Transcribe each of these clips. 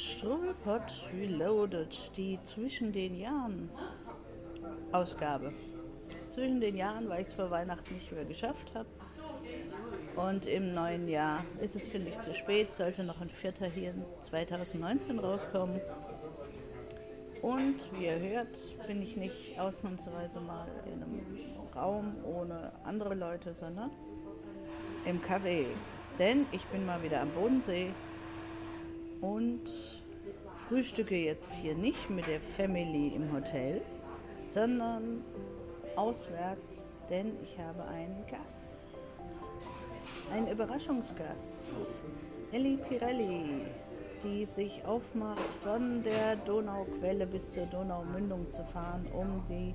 Struwelpott Reloaded, die zwischen den Jahren Ausgabe. Zwischen den Jahren, weil ich es vor Weihnachten nicht mehr geschafft habe. Und im neuen Jahr ist es, finde ich, zu spät, sollte noch ein vierter hier in 2019 rauskommen. Und wie ihr hört, bin ich nicht ausnahmsweise mal in einem Raum ohne andere Leute, sondern im Café. Denn ich bin mal wieder am Bodensee und frühstücke jetzt hier nicht mit der Family im Hotel, sondern auswärts, denn ich habe einen Gast, einen Überraschungsgast, Ellie Pirelli, die sich aufmacht, von der Donauquelle bis zur Donaumündung zu fahren, um die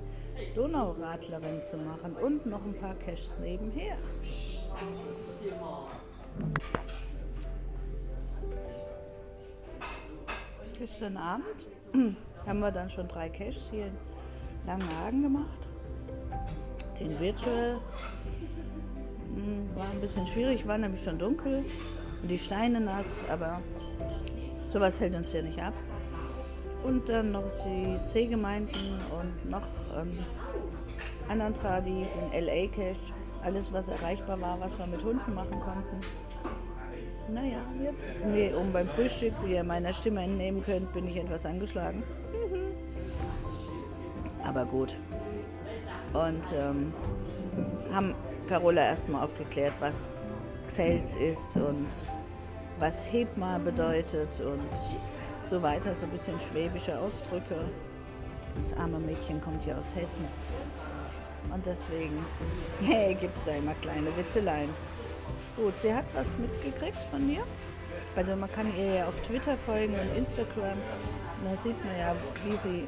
Donauradlerin zu machen und noch ein paar Caches nebenher. Gestern Abend haben wir dann schon drei Caches hier in Langenhagen gemacht. Den Virtual hm, war ein bisschen schwierig, war nämlich schon dunkel und die Steine nass, aber sowas hält uns ja nicht ab. Und dann noch die Seegemeinden und noch ähm, Anantradi, den LA Cache, alles was erreichbar war, was wir mit Hunden machen konnten. Naja, jetzt sitzen wir um beim Frühstück. Wie ihr meiner Stimme entnehmen könnt, bin ich etwas angeschlagen. Aber gut. Und ähm, haben Carola erstmal aufgeklärt, was Xels ist und was Hebma bedeutet und so weiter. So ein bisschen schwäbische Ausdrücke. Das arme Mädchen kommt ja aus Hessen. Und deswegen hey, gibt es da immer kleine Witzeleien. Gut, sie hat was mitgekriegt von mir. Also man kann ihr ja auf Twitter folgen und Instagram. Da sieht man ja, wie sie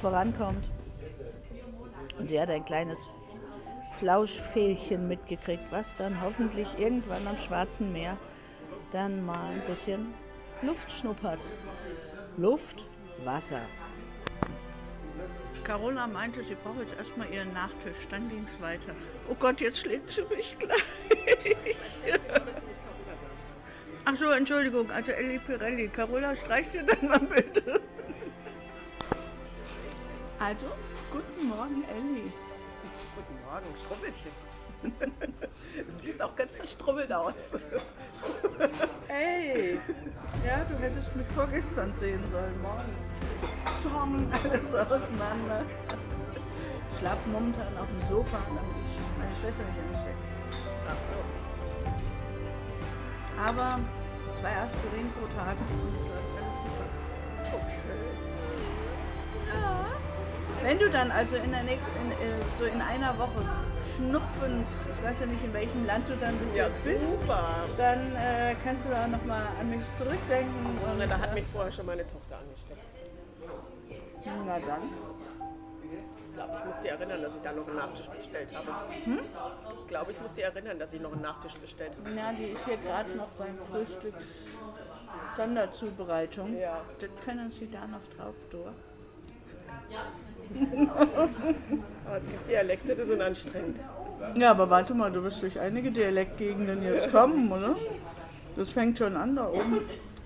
vorankommt. Und sie hat ein kleines Flauschfählchen mitgekriegt, was dann hoffentlich irgendwann am Schwarzen Meer dann mal ein bisschen Luft schnuppert. Luft, Wasser. Carola meinte, sie braucht jetzt erstmal ihren Nachtisch, dann ging es weiter. Oh Gott, jetzt schlägt sie mich gleich. Ach so, Entschuldigung, also Elli Pirelli. Carola, streich dir dann mal bitte. Also, guten Morgen, Elli. Guten Morgen, Strubbelchen. Du siehst auch ganz verstrubbelt aus. Hey, ja, du hättest mich vorgestern sehen sollen, morgens. Zong, alles auseinander. Ich schlafe momentan auf dem Sofa, damit ich meine Schwester nicht anstecke. Aber zwei Aspirin pro Tag und es läuft alles super. Okay. Ja. Wenn du dann also in der in, äh, so in einer Woche schnupfend, ich weiß ja nicht in welchem Land du dann bis Ja, jetzt bist, super. dann äh, kannst du da nochmal an mich zurückdenken. Und, da hat äh, mich vorher schon meine Tochter angesteckt. na dann. Ich glaube, ich muss dir erinnern, dass ich da noch einen Nachtisch bestellt habe. Ich glaube, ich muss dir erinnern, dass ich noch einen Nachtisch bestellt habe. Ja, die ist hier gerade noch beim Frühstücks Sonderzubereitung. Ja. Das können Sie da noch drauf durch. Aber es gibt Dialekte, die sind anstrengend. Ja, aber warte mal, du wirst durch einige Dialektgegenden jetzt kommen, oder? Das fängt schon an da oben.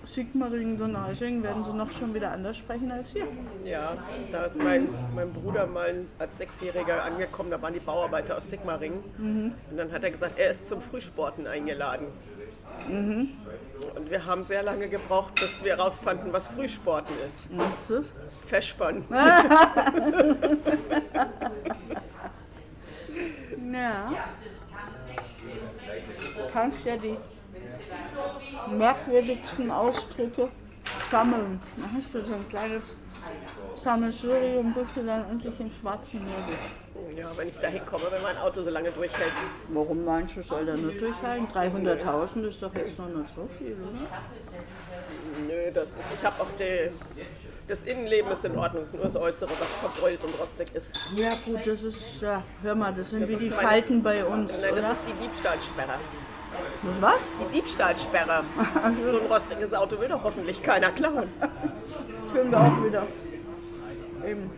Sigmaringen, Donaueschingen werden sie noch schon wieder anders sprechen als hier. Ja, da ist mein, mein Bruder mal als Sechsjähriger angekommen, da waren die Bauarbeiter aus Sigmaringen. Und dann hat er gesagt, er ist zum Frühsporten eingeladen. Und wir haben sehr lange gebraucht, bis wir herausfanden, was Frühsporten ist. Was ist das? Festspannen. Ja. Du kannst ja die merkwürdigsten Ausdrücke sammeln. Da hast du so ein kleines Sammelsurium, bis du dann endlich im schwarzen Meer bist. Ja, wenn ich da hinkomme, wenn mein Auto so lange durchhält. Warum meinst du, soll der nicht durchhalten? 300.000 ist doch jetzt noch nicht so viel, oder? Nö, das, ich habe auch die, das Innenleben ist in Ordnung, es ist nur das Äußere, was verbeult und rostig ist. Ja gut, das ist, ja, hör mal, das sind Das wie ist die meine- Falten bei uns, Nein, das ist die Diebstahlsperre. Das was? Die Diebstahlsperre. So ein rostiges Auto will doch hoffentlich keiner klauen. Schön wir auch wieder. Eben.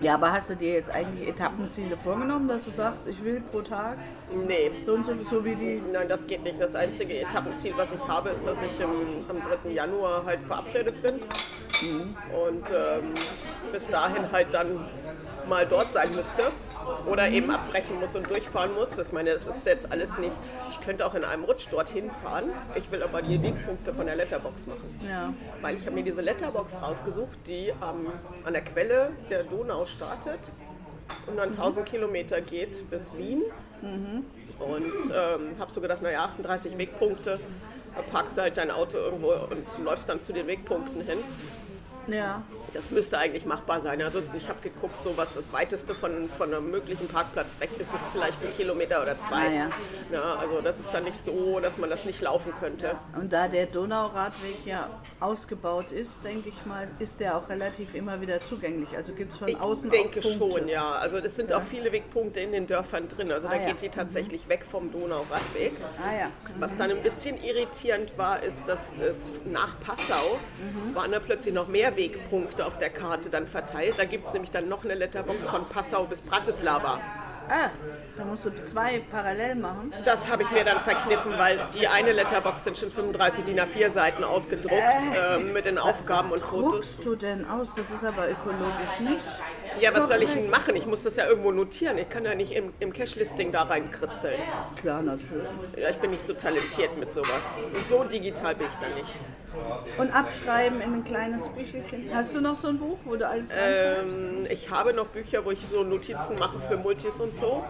Ja, aber hast du dir jetzt eigentlich Etappenziele vorgenommen, dass du sagst, ich will pro Tag Nee, so und so, so wie die. nein, das geht nicht. Das einzige Etappenziel, was ich habe, ist, dass ich im, am 3. Januar halt verabredet bin. Und ähm, bis dahin halt dann mal dort sein müsste. Oder eben abbrechen muss und durchfahren muss. Ich meine, das ist jetzt alles nicht. Ich könnte auch in einem Rutsch dorthin fahren. Ich will aber die Wegpunkte von der Letterbox machen. Ja. Weil ich habe mir diese Letterbox rausgesucht, die ähm, an der Quelle der Donau startet und dann 1000 Kilometer geht bis Wien. Und ähm, habe so gedacht, naja, 38 Wegpunkte, da parkst du halt dein Auto irgendwo und läufst dann zu den Wegpunkten hin. Ja. Das müsste eigentlich machbar sein. Also ich habe geguckt, so was das weiteste von, von einem möglichen Parkplatz weg ist, ist vielleicht ein Kilometer oder zwei. Ah, ja. Ja, also das ist dann nicht so, dass man das nicht laufen könnte. Und da der Donauradweg ja ausgebaut ist, denke ich mal, ist der auch relativ immer wieder zugänglich. Also gibt es von Ich außen denke auch Punkte. schon, ja. Also es sind auch viele Wegpunkte in den Dörfern drin. Also da Ah, ja. geht die tatsächlich weg vom Donauradweg. Ah ja. Was dann ein bisschen irritierend war, ist, dass es nach Passau waren da plötzlich noch mehr Wegpunkte auf der Karte dann verteilt. Da gibt es nämlich dann noch eine Letterbox von Passau bis Bratislava. Ah, da musst du zwei parallel machen. Das habe ich mir dann verkniffen, weil die eine Letterbox sind schon 35 DIN A4 Seiten ausgedruckt ähm, mit den Aufgaben und Fotos. Druckst du denn aus? Das ist aber ökologisch nicht. Ja, was soll ich denn machen? Ich muss das ja irgendwo notieren. Ich kann ja nicht im, im Cache-Listing da reinkritzeln. Klar, natürlich. Ja, ich bin nicht so talentiert mit sowas. So digital bin ich da nicht. Und abschreiben in ein kleines Büchelchen. Hast du noch so ein Buch, wo du alles? Ähm, ich habe noch Bücher, wo ich so Notizen mache für Multis und so,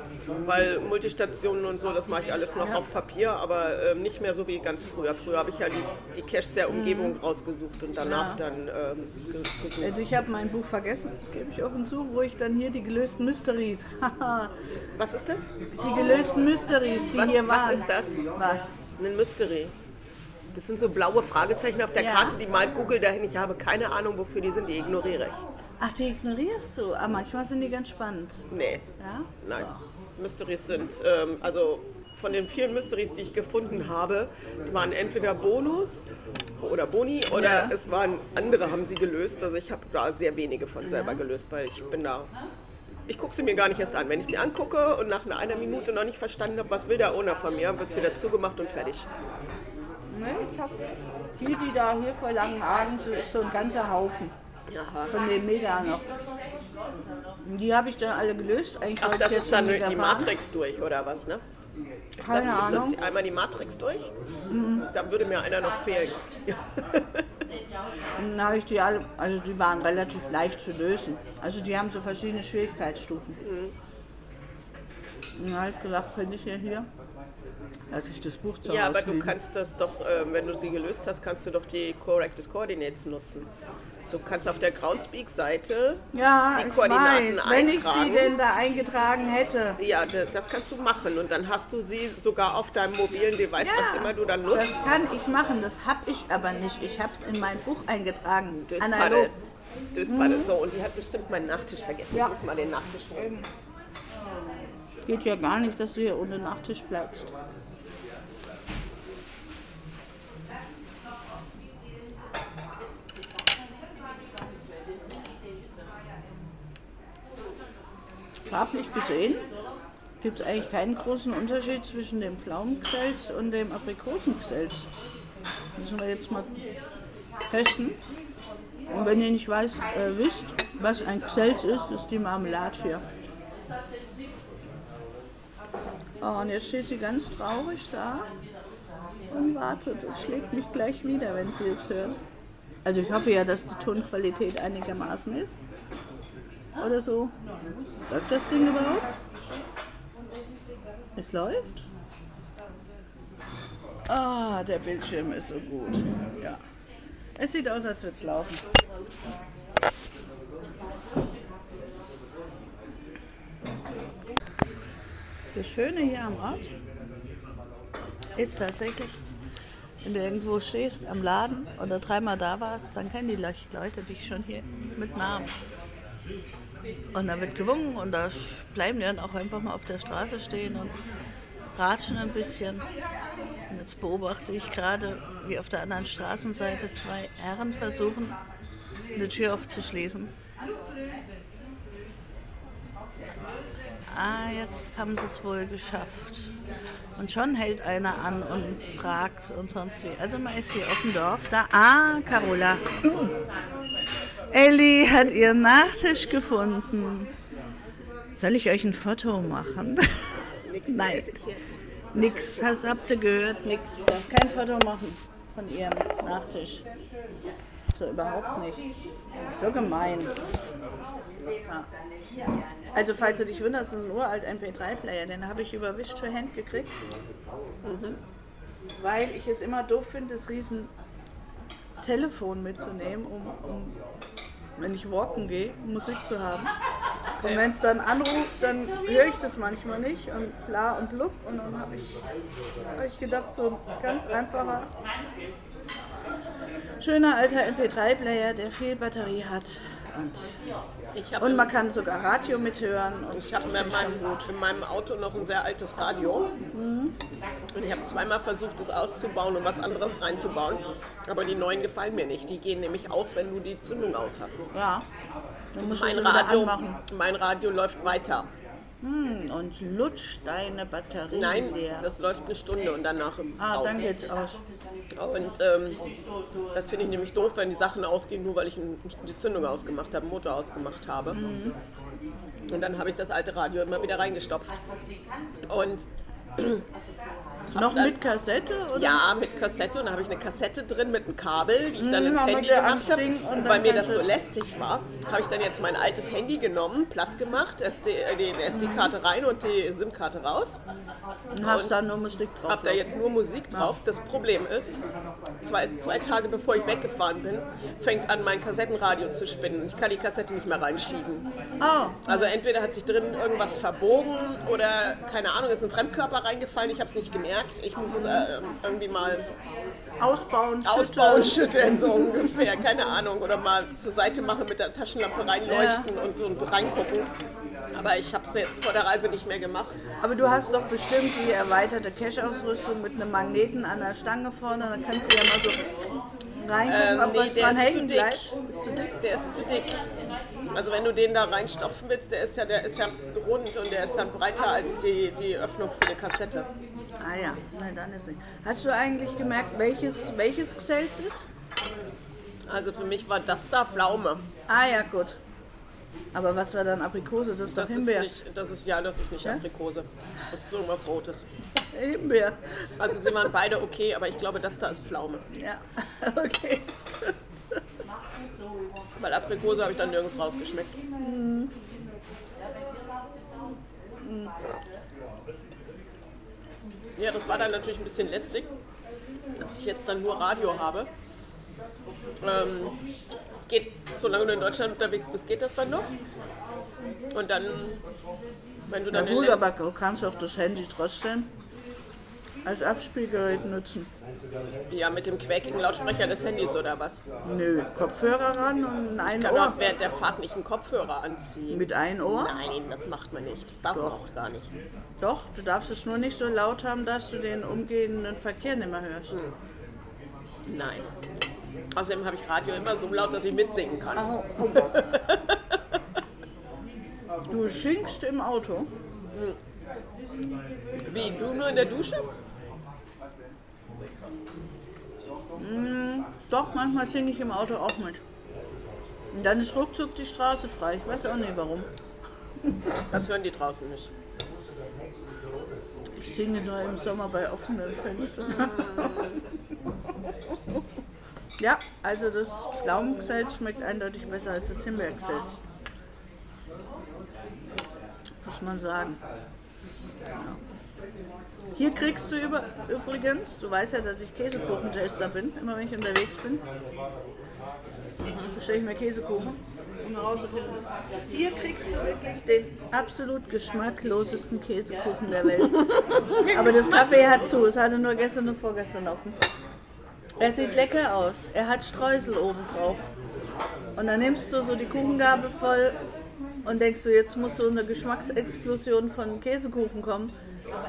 weil Multistationen und so, das mache ich alles noch auf Papier, aber ähm, nicht mehr so wie ganz früher. Früher habe ich ja die, die Caches der Umgebung rausgesucht und danach Ja. dann ähm, ge- gesucht. Also ich habe mein Buch vergessen, gebe ich offen zu, wo ich dann hier die gelösten Mysteries, Was ist das? die gelösten Mysteries, die Was- hier was waren. ist das? Was? Ein Mystery. Das sind so blaue Fragezeichen auf der Ja. Karte, die malt Google dahin. Ich habe keine Ahnung, wofür die sind, die ignoriere ich. Ach, die ignorierst du. Aber manchmal sind die ganz spannend. Nee, Ja? nein. Mysteries sind, ähm, also von den vielen Mysteries, die ich gefunden habe, waren entweder Bonus oder Boni oder Ja. es waren andere, haben sie gelöst. Also ich habe da sehr wenige von selber gelöst, weil ich bin da. Ich gucke sie mir gar nicht erst an. Wenn ich sie angucke und nach einer Minute noch nicht verstanden habe, was will der Owner von mir, wird sie wieder zugemacht und fertig. Ne, ich hab die, die da hier vor langen Abend, so ist so ein ganzer Haufen. Ja. Von den Mega noch. Die habe ich dann alle gelöst. Eigentlich Ach, das ist dann die fahren. Matrix durch oder was, ne? Ist Keine das, ist Ahnung. Mhm. das einmal die Matrix durch? Dann würde mir einer noch fehlen. Dann habe ich die alle, also die waren relativ leicht zu lösen. Also die haben so verschiedene Schwierigkeitsstufen. Und dann habe ich gesagt, könnte ich ja hier, dass ich das Buch zu Ja, aber du kannst das doch, äh, wenn du sie gelöst hast, kannst du doch die Corrected Coordinates nutzen. Du kannst auf der Groundspeak-Seite, Ja, die Koordinaten weiß, wenn ich sie eintragen. denn da eingetragen hätte. ja, das kannst du machen und dann hast du sie sogar auf deinem mobilen Device, was immer du dann nutzt. Das kann ich machen, das habe ich aber nicht. Ich habe es in mein Buch eingetragen. Döspaddel. Analog. Döspaddel. So, und die hat bestimmt meinen Nachtisch vergessen. Ja. Ich muss mal den Nachtisch holen. Geht ja gar nicht, dass du hier ohne Nachtisch bleibst. Farblich gesehen gibt es eigentlich keinen großen Unterschied zwischen dem Pflaumengestelz und dem Aprikosengestelz. Müssen wir jetzt mal testen. Und wenn ihr nicht weiß, äh, wisst, was ein Gestelz ist, ist die Marmelade hier. Oh, und jetzt steht sie ganz traurig da und wartet und schlägt mich gleich wieder, wenn sie es hört. Also ich hoffe ja, dass die Tonqualität einigermaßen ist. Oder so. Läuft das Ding überhaupt? Es läuft? Ah, der Bildschirm ist so gut. Ja. Es sieht aus, als würde es laufen. Das Schöne hier am Ort ist tatsächlich, wenn du irgendwo stehst am Laden oder dreimal da warst, dann kennen die Le- Leute dich schon hier mit Namen. Und da wird gewungen und da bleiben die dann auch einfach mal auf der Straße stehen und ratschen ein bisschen. Und jetzt beobachte ich gerade, wie auf der anderen Straßenseite zwei Herren versuchen, eine Tür aufzuschließen. ah, jetzt haben sie es wohl geschafft. Und schon hält einer an und fragt und sonst wie. Also man ist hier auf dem Dorf. Da, ah, Carola. Elli hat ihren Nachtisch gefunden. Soll ich euch ein Foto machen? Nix Nein. Nix, hast, habt ihr gehört? Nix. Ich darf kein Foto machen von ihrem Nachtisch. So überhaupt nicht. So gemein. Ja. Also falls du dich wunderst, das ist ein uralt MP3-Player, den habe ich über Wish to Hand gekriegt. Mhm. Weil ich es immer doof finde, das riesen Telefon mitzunehmen, um, um wenn ich walken gehe, Musik zu haben. Und wenn es dann anruft, dann höre ich das manchmal nicht und bla und blub. Und dann habe ich, hab ich gedacht, so ein ganz einfacher, schöner alter MP3-Player, der viel Batterie hat. Und, und man kann sogar Radio mithören. Und Ich habe in meinem, in meinem Auto noch ein sehr altes Radio. Und ich habe zweimal versucht, das auszubauen und was anderes reinzubauen. Aber die neuen gefallen mir nicht. Die gehen nämlich aus, wenn du die Zündung aus hast. ja, dann musst Mein Radio, mein Radio läuft weiter. Hm, und lutscht deine Batterie Nein, leer. das läuft eine Stunde und danach ist es ah, aus. dann geht's aus. Und ähm, das finde ich nämlich doof, wenn die Sachen ausgehen, nur weil ich die Zündung ausgemacht habe, den Motor ausgemacht habe. Mhm. Und dann habe ich das alte Radio immer wieder reingestopft. Und Noch dann- mit Kassette? Oder? Ja, mit Kassette und da habe ich eine Kassette drin mit einem Kabel, die ich dann Mhm, ins Handy gemacht habe. Und weil mir das so lästig war, habe ich dann jetzt mein altes Handy genommen, platt gemacht, SD, äh, die SD-Karte rein und die SIM-Karte raus. Und hast da nur Musik drauf. Habe da jetzt nur Musik drauf. Das Problem ist, zwei, zwei Tage bevor ich weggefahren bin, fängt an mein Kassettenradio zu spinnen. Ich kann die Kassette nicht mehr reinschieben. Oh, Also entweder hat sich drin irgendwas verbogen oder keine Ahnung, ist ein Fremdkörper reingefallen. Ich habe es nicht gemerkt. Ich muss es äh, irgendwie mal ausbauen, ausbauen, schütteln. so ungefähr, keine Ahnung. Oder mal zur Seite machen mit der Taschenlampe reinleuchten und, und reingucken. Aber ich habe es jetzt vor der Reise nicht mehr gemacht. Aber du hast doch bestimmt die erweiterte Cache-Ausrüstung mit einem Magneten an der Stange vorne. Dann kannst du ja mal so reingucken, Ähm, ob nee, was dran ist zu hängen dick. bleibt. Ist zu dick. Der ist zu dick. Also wenn du den da reinstopfen willst, der ist ja, der ist ja rund und der ist dann breiter als die, die Öffnung für eine Kassette. Ah ja, nein, dann ist nicht. Hast du eigentlich gemerkt, welches, welches Xels ist? Also für mich war das da Pflaume. Ah ja, gut. Aber was war dann Aprikose? Das ist doch Das ist Himbeer. nicht, das ist ja, das ist nicht Ja? Aprikose. Das ist irgendwas Rotes. Himbeer. Also sie waren beide okay, aber ich glaube, das da ist Pflaume. Ja, okay. Weil Aprikose habe ich dann nirgends rausgeschmeckt. Ja, das war dann natürlich ein bisschen lästig, dass ich jetzt dann nur Radio habe. Ähm, geht, solange du in Deutschland unterwegs bist, geht das dann noch. Und dann, wenn du dann in gut, aber du kannst auch das Handy trotzdem als Abspielgerät nutzen. ja, mit dem quäkigen Lautsprecher des Handys oder was. Nö, Kopfhörer ran und ein Ich kann Ohr. auch während der Fahrt nicht einen Kopfhörer anziehen. Mit ein Ohr? Nein, das macht man nicht. Das darf man auch gar nicht. Doch, du darfst es nur nicht so laut haben, dass du den umgehenden Verkehr nicht mehr hörst. Nein. Außerdem habe ich Radio immer so laut, dass ich mitsingen kann. Oh, oh Gott. Du schinkst im Auto? Wie, du nur in der Dusche? Doch, manchmal singe ich im Auto auch mit. Und dann ist ruckzuck die Straße frei. Ich weiß auch nicht warum. Das hören die draußen nicht. Ich singe nur im Sommer bei offenen Fenstern. ja, also das Pflaumengeselz schmeckt eindeutig besser als das Himbeergeselz. Muss man sagen. Ja. Hier kriegst du über, übrigens, du weißt ja, dass ich Käsekuchentester bin, immer wenn ich unterwegs bin. Bestelle ich mir Käsekuchen und nach Hause komme. Hier kriegst du wirklich den absolut geschmacklosesten Käsekuchen der Welt. Aber das Café hat zu, es hatte nur gestern und vorgestern offen. Er sieht lecker aus, er hat Streusel oben drauf. Und dann nimmst du so die Kuchengabel voll und denkst du, jetzt muss so eine Geschmacksexplosion von Käsekuchen kommen.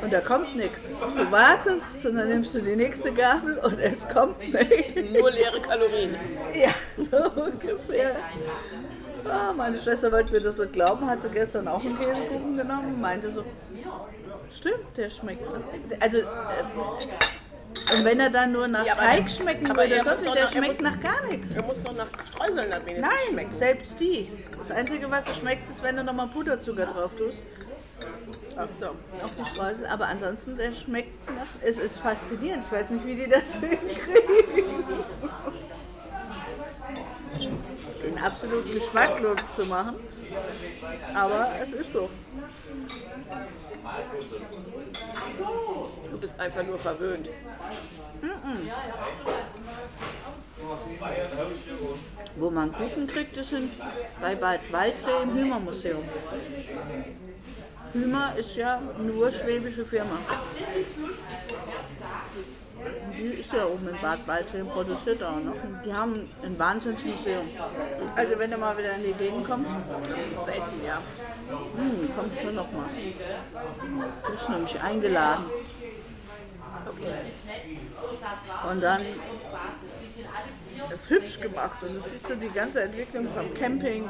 Und da kommt nichts. Du wartest und dann nimmst du die nächste Gabel und es kommt nichts. Nur leere Kalorien. Ja, so ungefähr. Ah, meine Schwester wollte mir das nicht glauben, hat sie gestern auch einen Käsekuchen genommen und meinte so, stimmt, der schmeckt. Also, äh, und wenn er dann nur nach Ja, Teig der- schmecken würde, sonst der noch- er schmeckt nach gar nichts. Er muss doch nach Streuseln dann wenigstens Nein, schmecken. selbst die. Das Einzige, was du schmeckst, ist, wenn du nochmal Puderzucker drauf tust. Ach so. Auf die Streusel. Aber ansonsten, der schmeckt nach. Es ist faszinierend. Ich weiß nicht, wie die das hinkriegen. Den absolut geschmacklos zu machen. Aber es ist so. Du bist einfach nur verwöhnt. Wo man Kuchen kriegt, ist in, bei Bad Waldsee im Hümer-Museum. Hümer ist ja nur schwäbische Firma. Die ist ja oben in Bad Waldsee und produziert auch noch. Und die haben ein Wahnsinnsmuseum. Also wenn du mal wieder in die Gegend kommst, Selten, ja. hm, kommst du noch mal. Du bist nämlich eingeladen. Und dann ist hübsch gemacht und du siehst so die ganze Entwicklung vom Camping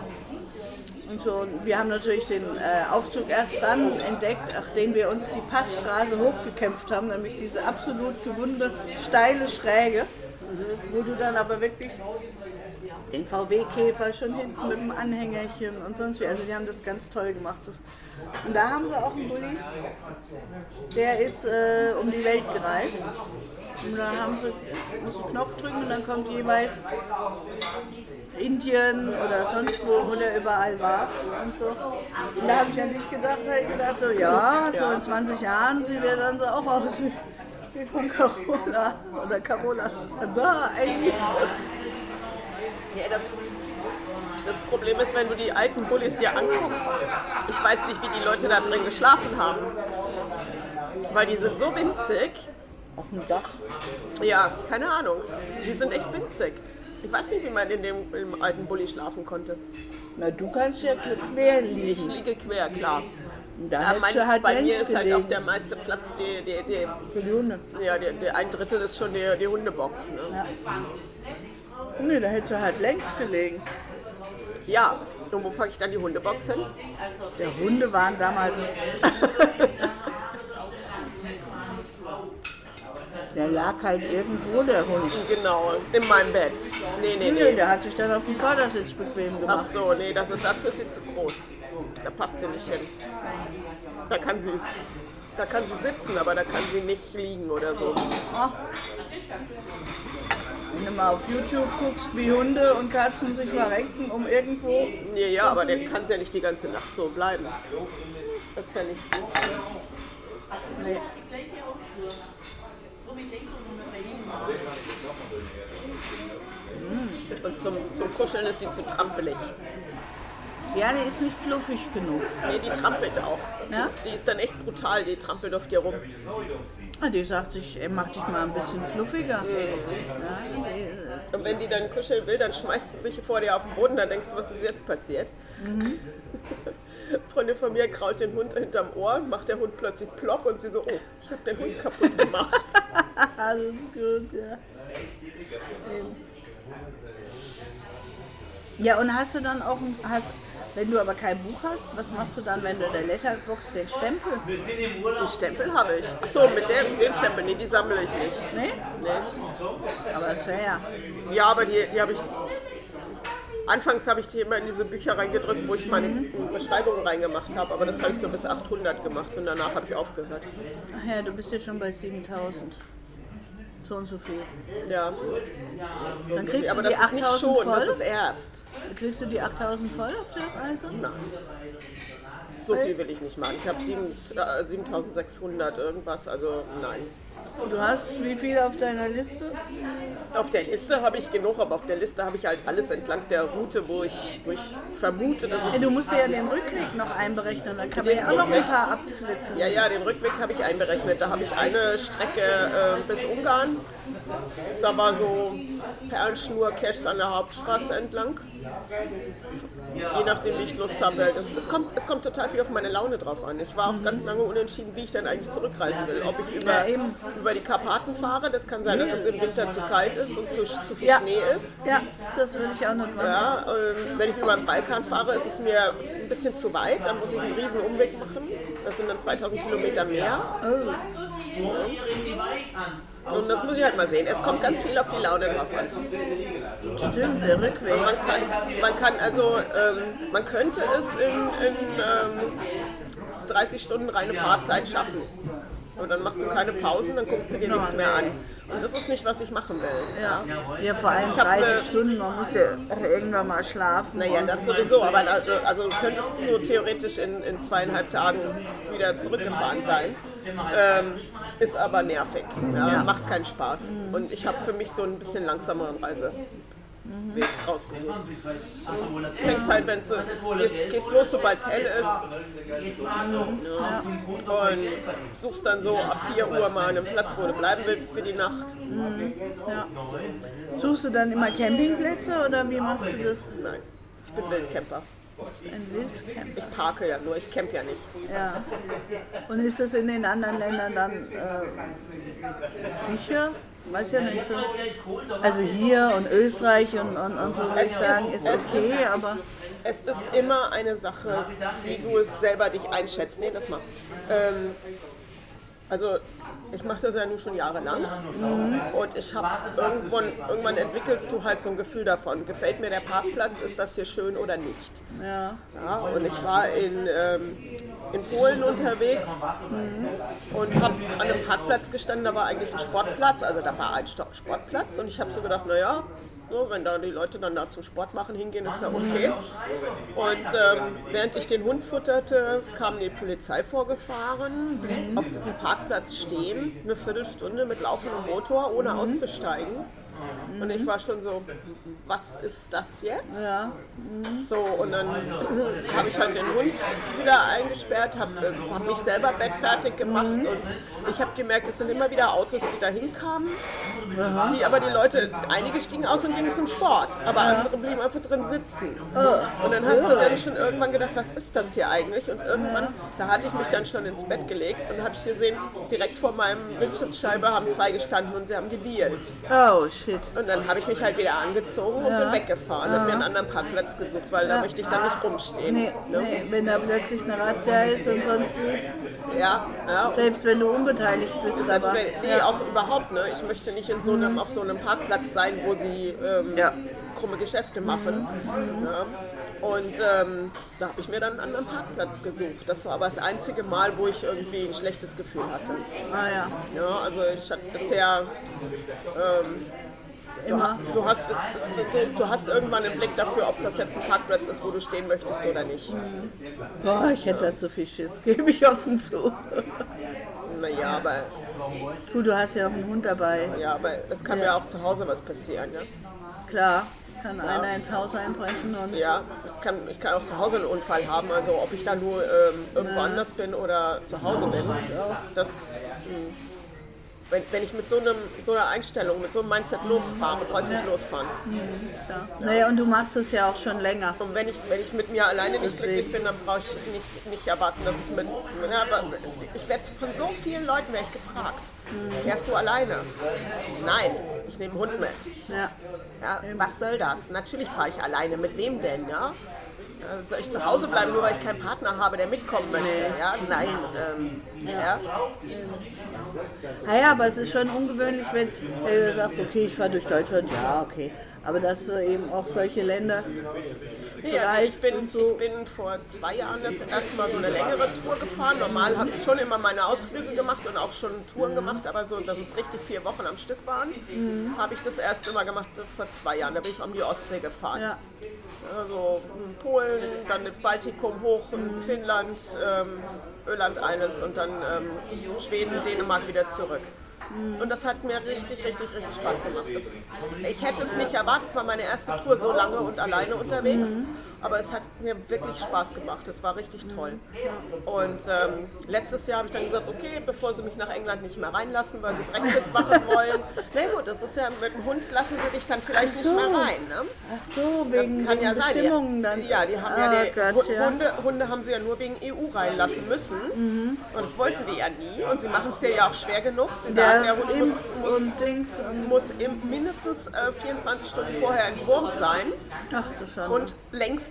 und so. Und wir haben natürlich den äh, Aufzug erst dann entdeckt, nachdem wir uns die Passstraße hochgekämpft haben, nämlich diese absolut gewunde, steile Schräge, wo du dann aber wirklich den VW-Käfer schon hinten mit dem Anhängerchen und sonst wie. Also die haben das ganz toll gemacht. Das. Und da haben sie auch einen Bulli, der ist äh, um die Welt gereist. Und da haben sie, musst du einen Knopf drücken und dann kommt jeweils Indien oder sonst wo, wo der überall war und so. Und da habe ich an dich gedacht, da ich gedacht so, ja, so in 20 Jahren sieht er dann so auch aus wie, von Carola oder Carola. Da, eigentlich. Ja, das, das Problem ist, wenn du die alten Bullis dir anguckst, ich weiß nicht, wie die Leute da drin geschlafen haben. Weil die sind so winzig. Auf dem Dach. Ja, keine Ahnung. Die sind echt winzig. Ich weiß nicht, wie man in dem im alten Bulli schlafen konnte. Na, du kannst ja quer Ich liegen. liege quer, klar. Da Ja, mein, halt bei mir ist halt auch gelegen. der meiste Platz, die, die, die, Für die Hunde. ja, die, die ein Drittel ist schon die, die Hundebox. Ne? Ja. Nee, da hättest du halt längs gelegen. Ja, und wo packe ich dann die Hundebox hin? Der Hunde waren damals. Der lag halt irgendwo, der Hund. Genau, in meinem Bett. Nee, nee, Nee, nee. der hat sich dann auf dem Vordersitz bequem Ach gemacht. so, nee, das ist, dazu ist sie zu groß. Da passt sie nicht hin. Da kann sie, da kann sie sitzen, aber da kann sie nicht liegen oder so. Ach. Wenn du mal auf YouTube guckst, wie Hunde und Katzen sich verrenken, um irgendwo. Nee, ja, aber dann kann sie ja nicht die ganze Nacht so bleiben. Das ist ja nicht gut. Nee. Und zum, zum Kuscheln ist sie zu trampelig. Ja, die ist nicht fluffig genug. Nee, die trampelt auch. Die, Ja? ist, die ist dann echt brutal, die trampelt auf dir rum. Die sagt sich, ey, mach dich mal ein bisschen fluffiger. Ja, die, Und wenn die dann kuscheln will, dann schmeißt sie sich vor dir auf den Boden, dann denkst du, was ist jetzt passiert? Mhm. Freundin von mir kraut den Hund hinterm Ohr, macht der Hund plötzlich plopp und sie so, oh, ich habe den Hund kaputt gemacht. Alles gut, ja. Ja, und hast du dann auch, ein- hast, wenn du aber kein Buch hast, was machst du dann, wenn du in der Letterbox den Stempel? Den Stempel habe ich. Achso, mit dem, dem Stempel, nee, die sammle ich nicht. Nee? Nee. Aber das wäre ja. Ja, aber die, die habe ich. Anfangs habe ich die immer in diese Bücher reingedrückt, wo ich meine Beschreibungen reingemacht habe, aber das habe ich so bis 800 gemacht und danach habe ich aufgehört. Ach ja, du bist ja schon bei 7000. So und so viel. Ja, Dann kriegst aber du das die ist nicht 8000 schon, das voll. ist erst. Kriegst du die 8000 voll auf der Reise? Nein. So viel will ich nicht machen. Ich habe sieben- äh, 7600 irgendwas, also nein. Du hast wie viel auf deiner Liste? Auf der Liste habe ich genug, aber auf der Liste habe ich halt alles entlang der Route, wo ich, wo ich vermute, dass Ja, es. du musst ja den Rückweg noch einberechnen, da kann man ja auch noch ein paar abflippen. Ja, ja, den Rückweg habe ich einberechnet. Da habe ich eine Strecke äh, bis Ungarn da war so Perlenschnur Caches an der Hauptstraße entlang. Je nachdem, wie ich Lust habe. Das, es, kommt, es kommt total viel auf meine Laune drauf an. Ich war auch ganz lange unentschieden, wie ich dann eigentlich zurückreisen will. Ob ich über, Ja, über die Karpaten fahre, das kann sein, dass es im Winter zu kalt ist und zu, zu viel Ja. Schnee ist. Ja, das würde ich auch nicht machen. Ja, ähm, wenn ich über den Balkan fahre, ist es mir ein bisschen zu weit. Dann muss ich einen riesen Umweg machen. Das sind dann 2000 Kilometer mehr. Oh, Und das muss ich halt mal sehen. Es kommt ganz viel auf die Laune drauf an. stimmt, der Rückweg. Man kann, man kann also, ähm, man könnte es in, in ähm, 30 Stunden reine Fahrzeit schaffen. Und dann machst du keine Pausen, dann guckst du dir nichts mehr an. Und das ist nicht, was ich machen will. Ja, ja vor allem hab 30 eine- Stunden, man muss ja auch irgendwann mal schlafen. Naja, das sowieso, aber also, also du könntest so theoretisch in, in zweieinhalb Tagen wieder zurückgefahren sein. Ähm, ist aber nervig, ja, Ja. macht keinen Spaß. Und ich habe für mich so ein bisschen langsameren Reiseweg rausgesucht. Du fängst halt, wenn du gehst, gehst los, sobald es hell ist. Ja. Und suchst dann so ab 4 Uhr mal einen Platz, wo du bleiben willst für die Nacht. Ja. Suchst du dann immer Campingplätze oder wie machst du das? Nein, ich bin Wildcamper. Ein Wildcamp. Ich parke ja nur, ich camp ja nicht. Ja. Und ist das in den anderen Ländern dann äh, sicher? Weiß ja nicht so. Also hier und Österreich und, und, und so würde ich sagen, ist- okay, aber Es ist immer eine Sache, wie du es selber dich einschätzt. Nee, das mal. Ähm, also ich mache das ja nun schon jahrelang und ich habe irgendwann, irgendwann entwickelst du halt so ein Gefühl davon. Gefällt mir der Parkplatz, ist das hier schön oder nicht? ja. Ja, und ich war in, ähm, in Polen unterwegs und habe an einem Parkplatz gestanden, da war eigentlich ein Sportplatz, also da war ein Sportplatz und ich habe so gedacht, naja, so, wenn da die Leute dann da zum Sport machen hingehen, ist ja okay. Und ähm, während ich den Hund futterte, kam die Polizei vorgefahren, blieb auf diesem Parkplatz stehen, eine Viertelstunde mit laufendem Motor, ohne auszusteigen. Und ich war schon so, was ist das jetzt? Ja. So, und dann habe ich halt den Hund wieder eingesperrt, habe hab mich selber bettfertig gemacht und ich habe gemerkt, es sind immer wieder Autos, die da hinkamen, die aber die Leute, einige stiegen aus und gingen zum Sport, aber andere blieben einfach drin sitzen. Und dann hast du dann schon irgendwann gedacht, was ist das hier eigentlich? Und irgendwann, da hatte ich mich dann schon ins Bett gelegt und habe ich gesehen, direkt vor meinem Windschutzscheibe haben zwei gestanden und sie haben gedealt. Oh shit. Und dann habe ich mich halt wieder angezogen und bin weggefahren und mir einen anderen Parkplatz gesucht, weil da möchte ich dann nicht rumstehen. Nee, ne? nee, wenn da plötzlich eine Razzia ist und sonst wie, Ja, ja. selbst wenn du unbeteiligt bist, Selbst aber wenn, nee, ja. auch überhaupt, ne? Ich möchte nicht in so einem, auf so einem Parkplatz sein, wo sie ähm, Ja. krumme Geschäfte machen. Ja. Und ähm, da habe ich mir dann einen anderen Parkplatz gesucht. Das war aber das einzige Mal, wo ich irgendwie ein schlechtes Gefühl hatte. ah, ja. Ja, also ich hatte bisher ähm, immer. du, hast bis, du, du hast irgendwann einen Blick dafür, ob das jetzt ein Parkplatz ist, wo du stehen möchtest oder nicht. Boah, ich hätte da zu viel Schiss, gebe ich offen zu. Naja, aber, Gut, du hast ja auch einen Hund dabei. ja, aber es kann mir auch zu Hause was passieren. Ne? Klar, kann einer ins Haus einbrechen und Ja, es kann, ich kann auch zu Hause einen Unfall haben, also ob ich da nur ähm, irgendwo anders bin oder zu Hause bin. Das, mh, wenn, wenn ich mit so, einem, so einer Einstellung, mit so einem Mindset losfahre, brauche ich nicht losfahren. ja. Naja, und du machst es ja auch schon länger. Und wenn ich, wenn ich mit mir alleine nicht Deswegen. glücklich bin, dann brauche ich nicht, nicht erwarten, dass es mit. Ja, aber ich werde von so vielen Leuten werde ich gefragt. Fährst du alleine? Nein, ich nehme einen Hund mit. Ja. Ja, was soll das? Natürlich fahre ich alleine. Mit wem denn? Ja? Äh, Soll ich zu Hause bleiben, nur weil ich keinen Partner habe, der mitkommen möchte? Ja? Nein. Ähm, ja. Naja, aber es ist schon ungewöhnlich, wenn äh, du sagst, okay, ich fahre durch Deutschland, ja, okay. Aber dass du eben auch solche Länder Ja, ich, bereist bin, so. ich bin vor zwei Jahren das erste Mal so eine längere Tour gefahren. Normal habe ich schon immer meine Ausflüge gemacht und auch schon Touren gemacht, aber so, dass es richtig vier Wochen am Stück waren, habe ich das erste Mal gemacht vor zwei Jahren. Da bin ich um die Ostsee gefahren. Ja. Also in Polen, dann mit Baltikum hoch, in Finnland, ähm, Öland Islands und dann ähm, Schweden, Dänemark wieder zurück. Und das hat mir richtig, richtig, richtig Spaß gemacht. Das, ich hätte es nicht erwartet, es war meine erste Tour so lange und alleine unterwegs. Aber es hat mir wirklich Spaß gemacht. Es war richtig toll. Und ähm, letztes Jahr habe ich dann gesagt, okay, bevor sie mich nach England nicht mehr reinlassen, weil sie Brexit machen wollen. Na gut, das ist ja mit dem Hund lassen sie dich dann vielleicht so. nicht mehr rein. Ne? Ach so, wegen, Das kann ja sein. Bestimmungen Die, dann. ja, die haben Ah, ja die Gott, Hu- ja. Hunde, Hunde haben sie ja nur wegen EU reinlassen müssen. Und das wollten die ja nie. Und sie machen es dir ja auch schwer genug. Sie sagen, der Ja, Hund muss, muss, und muss mindestens äh, 24 Stunden vorher entwurmt sein Ach du Schande. und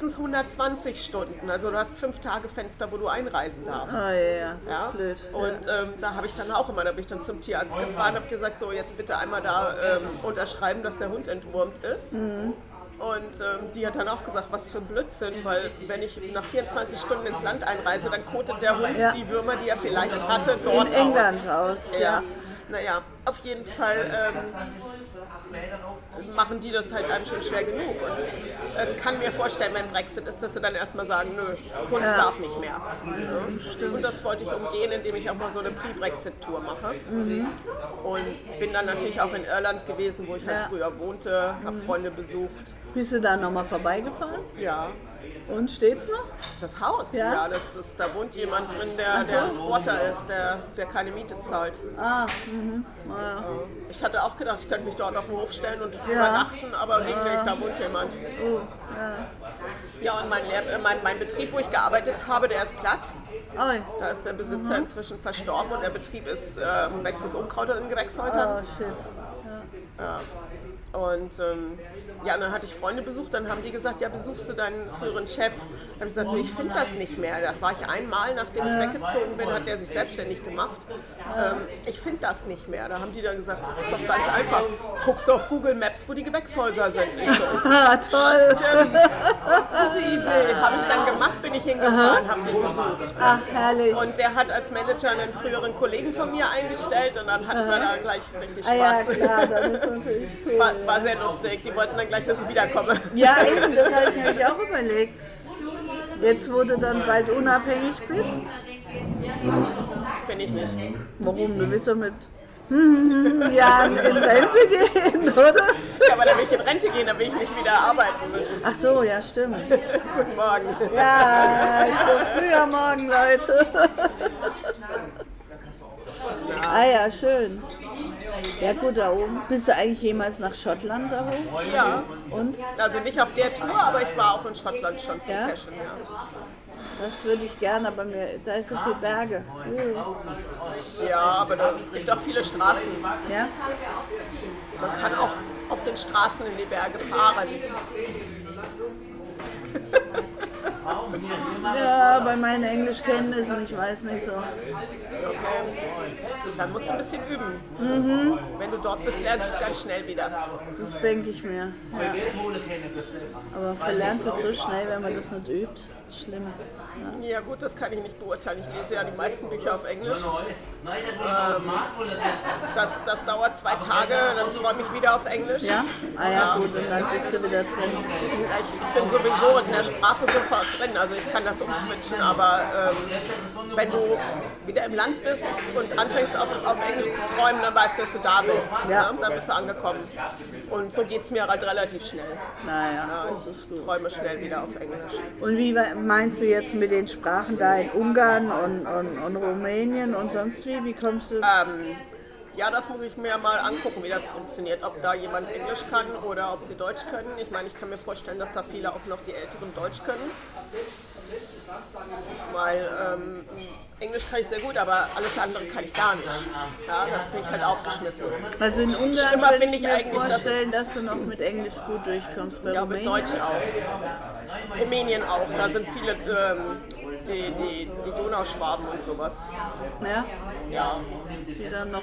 längstens 120 Stunden. Also du hast fünf Tage Fenster, wo du einreisen darfst. Ah, ja, das Ja? ist blöd. Und ähm, da habe ich dann auch immer, da bin ich dann zum Tierarzt gefahren, habe gesagt, so jetzt bitte einmal da ähm, unterschreiben, dass der Hund entwurmt ist. Mhm. Und ähm, die hat dann auch gesagt, was für ein Blödsinn, weil wenn ich nach 24 Stunden ins Land einreise, dann kotet der Hund Ja. die Würmer, die er vielleicht hatte, dort In England aus. aus, Ja. ja. Naja, auf jeden Fall ähm, machen die das halt einem schon schwer genug. Und es kann mir vorstellen, wenn Brexit ist, dass sie dann erstmal sagen, nö, Hund Ja. darf nicht mehr. Ja. Und das wollte ich umgehen, indem ich auch mal so eine Pre-Brexit-Tour mache. Und bin dann natürlich auch in Irland gewesen, wo ich halt Ja. früher wohnte, habe Freunde besucht. Bist du da nochmal vorbeigefahren? Ja, Und steht's noch? das Haus, Ja? ja, das ist, da wohnt jemand drin, der, der ein Squatter ist, der, der keine Miete zahlt. Ah, mhm. Ah, Ich hatte auch gedacht, ich könnte mich dort auf den Hof stellen und Ja. übernachten, aber nicht, da wohnt jemand. oh, ja. Ja, und mein, Lehr- äh, mein, mein Betrieb, wo ich gearbeitet habe, der ist platt. Oi. Da ist der Besitzer inzwischen verstorben und der Betrieb ist, ähm, wächst das Unkraut in Gewächshäusern. Oh, shit. Ja. Und ähm, ja, dann hatte ich Freunde besucht, dann haben die gesagt, ja, besuchst du deinen früheren Chef? Da habe ich gesagt, du, ich finde das nicht mehr. Da war ich einmal, nachdem ich weggezogen bin, hat der sich selbstständig gemacht. Ähm, ich finde das nicht mehr. Da haben die dann gesagt, das ist doch ganz einfach. Guckst du auf Google Maps, wo die Gewächshäuser sind. Ich so, Ah, toll. stimmt. Gute Idee. Habe ich dann gemacht, bin ich hingefahren, habe den besucht. Ach, herrlich. Und der hat als Manager einen früheren Kollegen von mir eingestellt und dann hatten wir da gleich richtig Ah ja, Spaß. klar, dann ist natürlich cool. War, sehr lustig. Die wollten dann gleich, dass ich wiederkomme. Ja, eben, das habe ich mir nämlich auch überlegt. Jetzt, wo du dann bald unabhängig bist, Bin ich nicht. warum? Du willst doch mit Jahren in Rente gehen, oder? Ja, aber da will ich in Rente gehen, da will ich nicht wieder arbeiten müssen. Ach so, ja, stimmt. Guten Morgen. Ja, ich so früher morgen, Leute. Ah ja, schön. Ja gut, da oben. Bist du eigentlich jemals nach Schottland da hoch? Ja, Und? also nicht auf der Tour, aber ich war auch in Schottland schon zum Ja? Cashen. Ja. Das würde ich gerne, aber mir, da ist so viel Berge. Uh, ja, aber da- es gibt auch viele Straßen. Ja? Man kann auch auf den Straßen in die Berge fahren. Ja, bei meinen Englischkenntnissen, ich weiß nicht so. Okay. Dann musst du ein bisschen üben. Mhm. Wenn du dort bist, lernst du es ganz schnell wieder. Das denke ich mir. Ja. Aber verlernt es so schnell, wenn man das nicht übt. Schlimm. Ja. Ja gut, das kann ich nicht beurteilen. Ich lese ja die meisten Bücher auf Englisch. Das, das dauert zwei Tage, dann träume ich wieder auf Englisch. ja? Ah ja, gut, und dann bist du wieder drin. Ich bin sowieso in der Sprache sofort drin, also ich kann das umswitchen, aber ähm, wenn du wieder im Land bist und anfängst auf, auf Englisch zu träumen, dann weißt du, dass du da bist. Ja. Ne? Dann bist du angekommen. Und so geht es mir halt relativ schnell. Naja, das ist Ich gut. träume schnell wieder auf Englisch. Und wie we- meinst du jetzt mit den Sprachen da in Ungarn und, und, und Rumänien und sonst wie? Wie kommst du? Ähm, ja, das muss ich mir mal angucken, wie das funktioniert. Ob da jemand Englisch kann oder ob sie Deutsch können. Ich meine, ich kann mir vorstellen, dass da viele auch noch die Älteren Deutsch können. Weil ähm, Englisch kann ich sehr gut, aber alles andere kann ich gar nicht. Ja, da bin ich halt aufgeschmissen. Also in Ungarn Schlimmer finde ich ich mir eigentlich, dass vorstellen, dass du noch mit Englisch gut durchkommst. Bei Ja, mit Rumänien? Deutsch auch. Rumänien auch. Da sind viele, ähm, die, die, die Donauschwaben und sowas. Ja, Ja, die dann noch.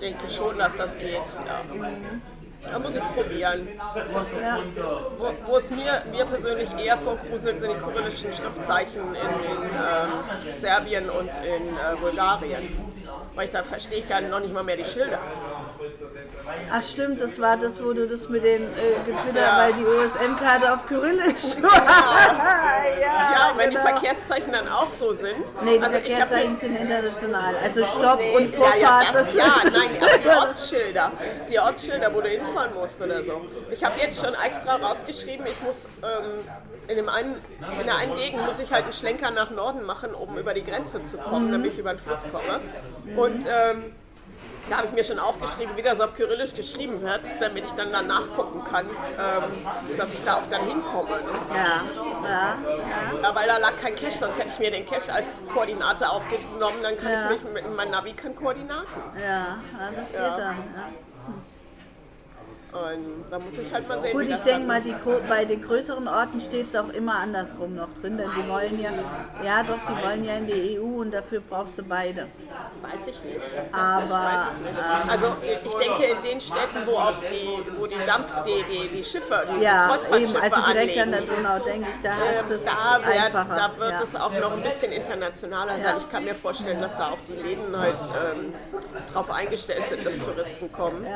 denke schon, dass das geht. Ja. Da muss ich probieren. Ja. Wo, wo es mir, mir persönlich eher vorgruselt, sind die kyrillischen Schriftzeichen in, in ähm, Serbien und in äh, Bulgarien. Weil ich da verstehe ich ja noch nicht mal mehr die Schilder. Ach stimmt, das war das, wo du das mit den äh, getwittert, Ja. weil die OSN-Karte auf Kyrillisch war. ja, Ja, wenn die genau. Verkehrszeichen dann auch so sind. Nee, die Also Verkehrszeichen sind international. Also Stopp Nee, und Vorfahrt. Ja, ja, das, das ja, nein, aber die Ortsschilder, die Ortsschilder, wo du hinfahren musst oder so. Ich habe jetzt schon extra rausgeschrieben, ich muss ähm, in, dem einen, in der einen Gegend muss ich halt einen Schlenker nach Norden machen, um über die Grenze zu kommen, damit ich über den Fluss komme. Und ähm, da habe ich mir schon aufgeschrieben, wie das auf Kyrillisch geschrieben wird, damit ich dann dann nachgucken kann, ähm, dass ich da auch dann hinkomme. Ne? Ja, ja, ja. Weil da lag kein Cache, sonst hätte ich mir den Cache als Koordinate aufgenommen, dann kann Ja. ich mich mit mein Navi kann Koordinaten. Ja, ja, das geht Ja. dann. Ja. Und da muss ich halt mal sehen, Gut, ich denke mal, die, bei den größeren Orten steht es auch immer andersrum noch drin, denn die wollen ja, ja doch, die wollen ja in die EU und dafür brauchst du beide. Weiß ich nicht. Aber Weiß es nicht. Also ich denke in den Städten, wo auch die, wo die Dampf, die, die, die Schiffe, die ja, eben, also direkt an der anlegen, Donau denke ich, da äh, ist es da, wär, einfacher. da wird ja. es auch noch ein bisschen internationaler sein. Ich kann mir vorstellen, dass da auch die Läden halt ähm, drauf eingestellt sind, dass Touristen kommen.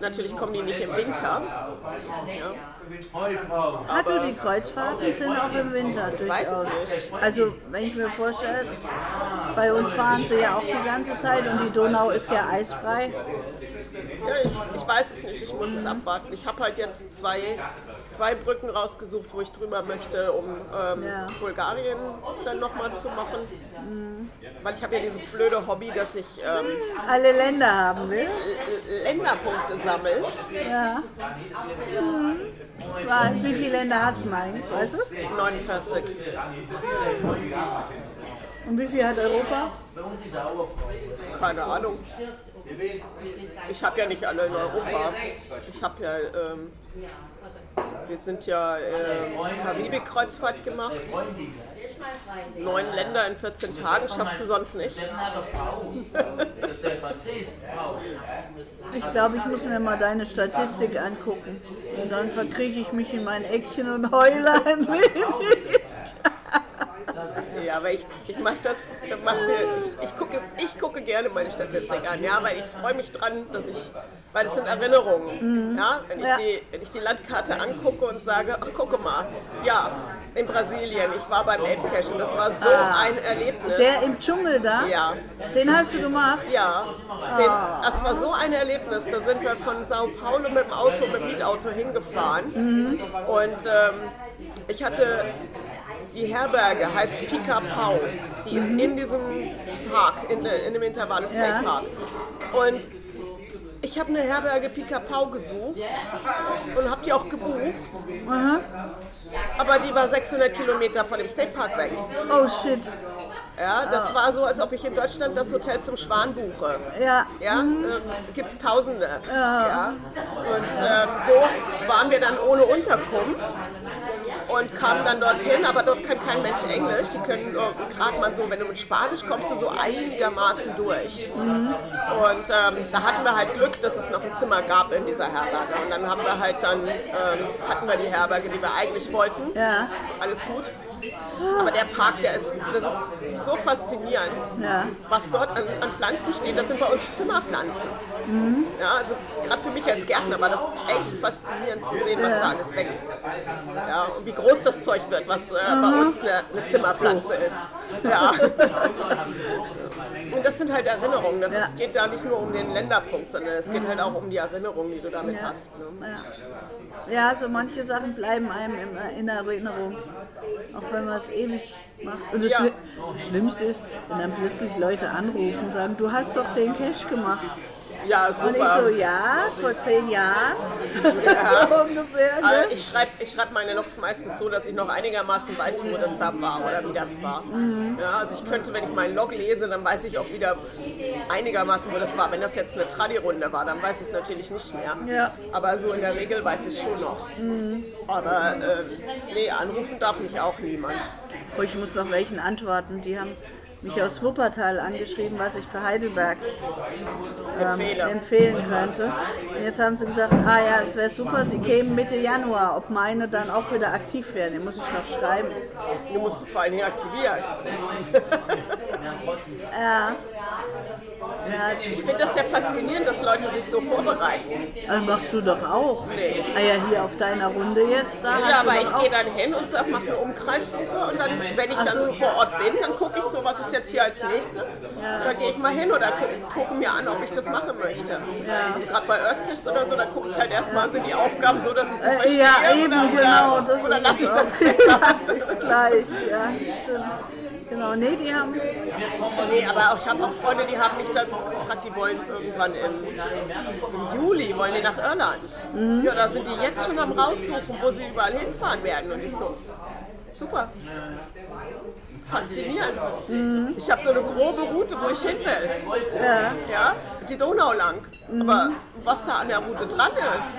Natürlich kommen die nicht im Winter. Hat du die Kreuzfahrten sind auch im Winter durchaus. nicht. Also wenn ich mir vorstelle, bei uns fahren sie ja auch die ganze Zeit und die Donau ist ja eisfrei. Ja, ich, ich weiß es nicht, ich muss es abwarten. Ich habe halt jetzt zwei, zwei Brücken rausgesucht, wo ich drüber möchte, um ähm, Ja. Bulgarien dann nochmal zu machen. Weil ich habe ja dieses blöde Hobby, dass ich ähm, Alle Länder haben will. L- Länderpunkte sammle. Ja. Mhm. Wie viele Länder hast du eigentlich? Weißt du? 49. Und wie viel hat Europa? Keine Ahnung. Ich habe ja nicht alle in Europa. Ich habe ja, ähm, wir sind ja ähm, Karibik-Kreuzfahrt gemacht. Neun Länder in 14 Tagen schaffst du sonst nicht. Ich glaube, ich muss mir mal deine Statistik angucken. Und dann verkrieche ich mich in mein Eckchen und heule ein wenig. Ja, aber ich, ich mache das, mach ich, ich, gucke, ich gucke gerne meine Statistik an, ja, weil ich freue mich dran, dass ich, weil das sind Erinnerungen, ja, wenn ich, Ja. Die, wenn ich die Landkarte angucke und sage, ach gucke mal, ja, in Brasilien, ich war beim Ape Cache und das war so Ah. ein Erlebnis. Der im Dschungel da? ja, Den hast du gemacht? ja, den, das war so ein Erlebnis. Da sind wir von Sao Paulo mit dem Auto, mit dem Mietauto hingefahren. Und ähm, ich hatte die Herberge, heißt Pica Pau. Die ist in diesem Park, in, in dem Intervall State Ja. Park. Und ich habe eine Herberge Pica Pau gesucht und habe die auch gebucht. Aha. Aber die war 600 Kilometer von dem State Park weg. Oh shit. Ja, das war so, als ob ich in Deutschland das Hotel zum Schwan buche. Ja. Ja, ähm, gibt es Tausende. Ja. Und ähm, so waren wir dann ohne Unterkunft und kamen dann dorthin, aber dort kann kein Mensch Englisch. Die können gerade mal so, wenn du mit Spanisch kommst, du so einigermaßen durch. Und ähm, da hatten wir halt Glück, dass es noch ein Zimmer gab in dieser Herberge. Und dann haben wir halt dann, ähm, hatten wir die Herberge, die wir eigentlich wollten. Ja. Alles gut. Der Park, der ist, das ist so faszinierend, Ja. was dort an, an Pflanzen steht. Das sind bei uns Zimmerpflanzen. Ja, also gerade für mich als Gärtner war das echt faszinierend zu sehen, was da alles wächst. Ja, und wie groß das Zeug wird, was äh, bei uns eine, eine Zimmerpflanze ist. Ja. Und das sind halt Erinnerungen. Das Ja. ist, geht da nicht nur um den Länderpunkt, sondern es geht halt auch um die Erinnerungen, die du damit Ja. hast. Ne? Ja. ja, so manche Sachen bleiben einem im- in Erinnerung. Auch wenn man es ewig macht. Und das, Schlimmste ist, wenn dann plötzlich Leute anrufen und sagen, du hast doch den Cash gemacht. Ja, Und ich super. so, ja, vor zehn Jahren. so ungefähr. Also Ne? ich schreibe ich schreib meine Logs meistens so, dass ich noch einigermaßen weiß, wo das da war oder wie das war. Mhm. Ja, also ich könnte, wenn ich meinen Log lese, dann weiß ich auch wieder einigermaßen, wo das war. Wenn das jetzt eine Tradi-Runde war, dann weiß ich es natürlich nicht mehr. Ja. Aber so in der Regel weiß ich es schon noch. Aber ähm, nee, anrufen darf mich auch niemand. Oh, ich muss noch welchen antworten. Die haben mich aus Wuppertal angeschrieben, was ich für Heidelberg ähm, Empfehle. empfehlen könnte. Und jetzt haben sie gesagt, ah ja, es wäre super, sie kämen Mitte Januar, ob meine dann auch wieder aktiv werden. Den muss ich noch schreiben. Du musst vor allen Dingen aktivieren. Ja. Ich finde das ja faszinierend, dass Leute sich so vorbereiten. Das machst du doch auch. Nee. Ah ja, hier auf deiner Runde jetzt. Da Ja, aber ich gehe dann hin und sag, mach eine Umkreissuche und dann, wenn ich Ach dann so. vor Ort bin, dann gucke ich so, was ist jetzt hier als nächstes. Dann gehe ich mal hin oder gucke gucke mir an, ob ich das machen möchte. Also gerade bei Earthcache oder so, da gucke ich halt erstmal, sind die Aufgaben so, dass ich sie Äh, verstehe ja, eben, oder, genau. oder, Das oder lasse ich das das gleich, ja, stimmt. Genau, nee, die haben. Nee, aber auch, ich habe auch Freunde, die haben mich dann gefragt, die wollen irgendwann im, im Juli, wollen die nach Irland. Mhm. Ja, da sind die jetzt schon am raussuchen, wo sie überall hinfahren werden. Und ich so, super. Faszinierend. Mhm. Ich habe so eine grobe Route, wo ich hin will. Ja. Ja, die Donau lang. Aber was da an der Route dran ist,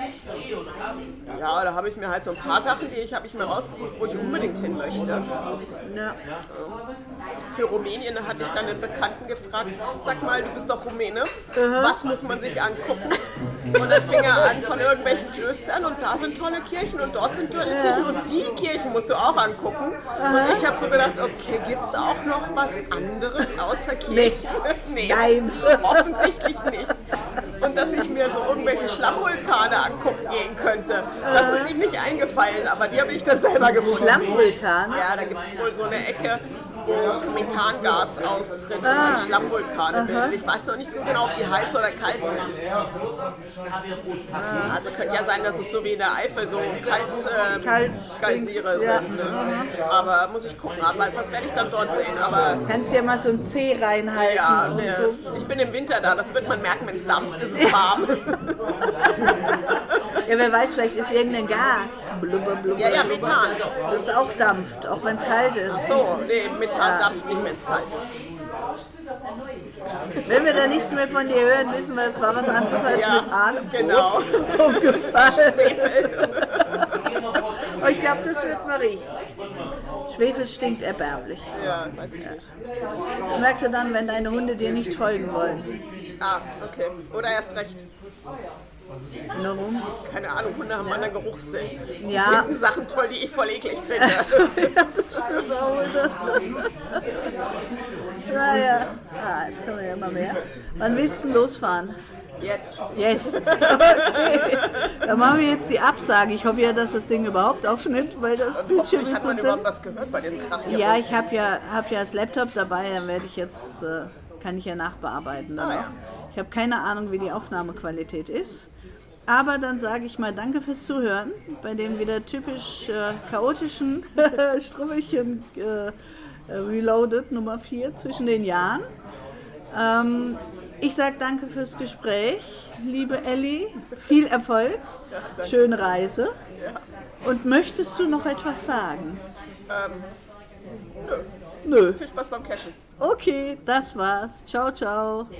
ja, da habe ich mir halt so ein paar Sachen, die ich habe ich mir rausgesucht, wo ich unbedingt hin möchte. Ja. Für Rumänien hatte ich dann einen Bekannten gefragt, sag mal, du bist doch Rumäne, was muss man sich angucken? Und dann fing er an von irgendwelchen Klöstern und da sind tolle Kirchen und dort sind tolle Kirchen und die Kirchen musst du auch angucken. Und ich habe so gedacht, okay, gibt es auch noch was anderes außer Kirchen? Nee, Nein. offensichtlich nicht. Und dass ich mir so irgendwelche Schlammvulkane angucken gehen könnte, das ist ihm nicht eingefallen, aber die habe ich dann selber gefunden. Schlammvulkan? Ja, da gibt es wohl so eine Ecke, wo Methangas austritt und Ah. dann Schlammvulkane bilden. Ich weiß noch nicht so genau, ob die heiß oder kalt sind. Also könnte ja sein, dass es so wie in der Eifel so kalt, äh, Kalt Geysire ja. sind. Ne? Aber muss ich gucken, aber das werde ich dann dort sehen. Aber Kannst ja mal so ein C reinhalten. ja, ne, ich bin im Winter da, das wird man merken, wenn es dampft, ist es warm. ja, wer weiß, vielleicht ist irgendein Gas. Blubber, blubber, Ja, ja, Methan. Das auch dampft, auch wenn es kalt ist. So, nee, Methan dampft nicht, wenn es kalt ist. Wenn wir da nichts mehr von dir hören, wissen wir, es war was anderes als Ja, Methan. genau. Umgefallen. Oh, ich glaube, das wird man riechen. Schwefel stinkt erbärmlich. Ja, weiß ich nicht. Das merkst du dann, wenn deine Hunde dir nicht folgen wollen. Ah, okay. Oder erst recht. Warum? Keine Ahnung, Hunde haben einen anderen Geruchssinn. Die Ja. finden Sachen toll, die ich voll eklig finde. ja, das stimmt auch. Naja, ah, jetzt können wir ja immer mehr. Wann willst du denn losfahren? Jetzt. Jetzt. Okay. Dann machen wir jetzt die Absage. Ich hoffe ja, dass das Ding überhaupt aufnimmt, weil das Bildschirm ist hat man unter. überhaupt was gehört bei den Krachen. Ja, ich habe ja, hab ja das Laptop dabei, dann werde ich jetzt, äh, kann ich ja nachbearbeiten. Dann Ah, ja. auch. Ich habe keine Ahnung, wie die Aufnahmequalität ist. Aber dann sage ich mal Danke fürs Zuhören bei dem wieder typisch äh, chaotischen Strummelchen äh, äh, Reloaded Nummer 4 zwischen den Jahren. Ähm, ich sage danke fürs Gespräch, liebe Elli. Viel Erfolg, schöne Reise. Und möchtest du noch etwas sagen? Ähm, nö. Nö. Viel Spaß beim Cashen. Okay, das war's. Ciao, ciao.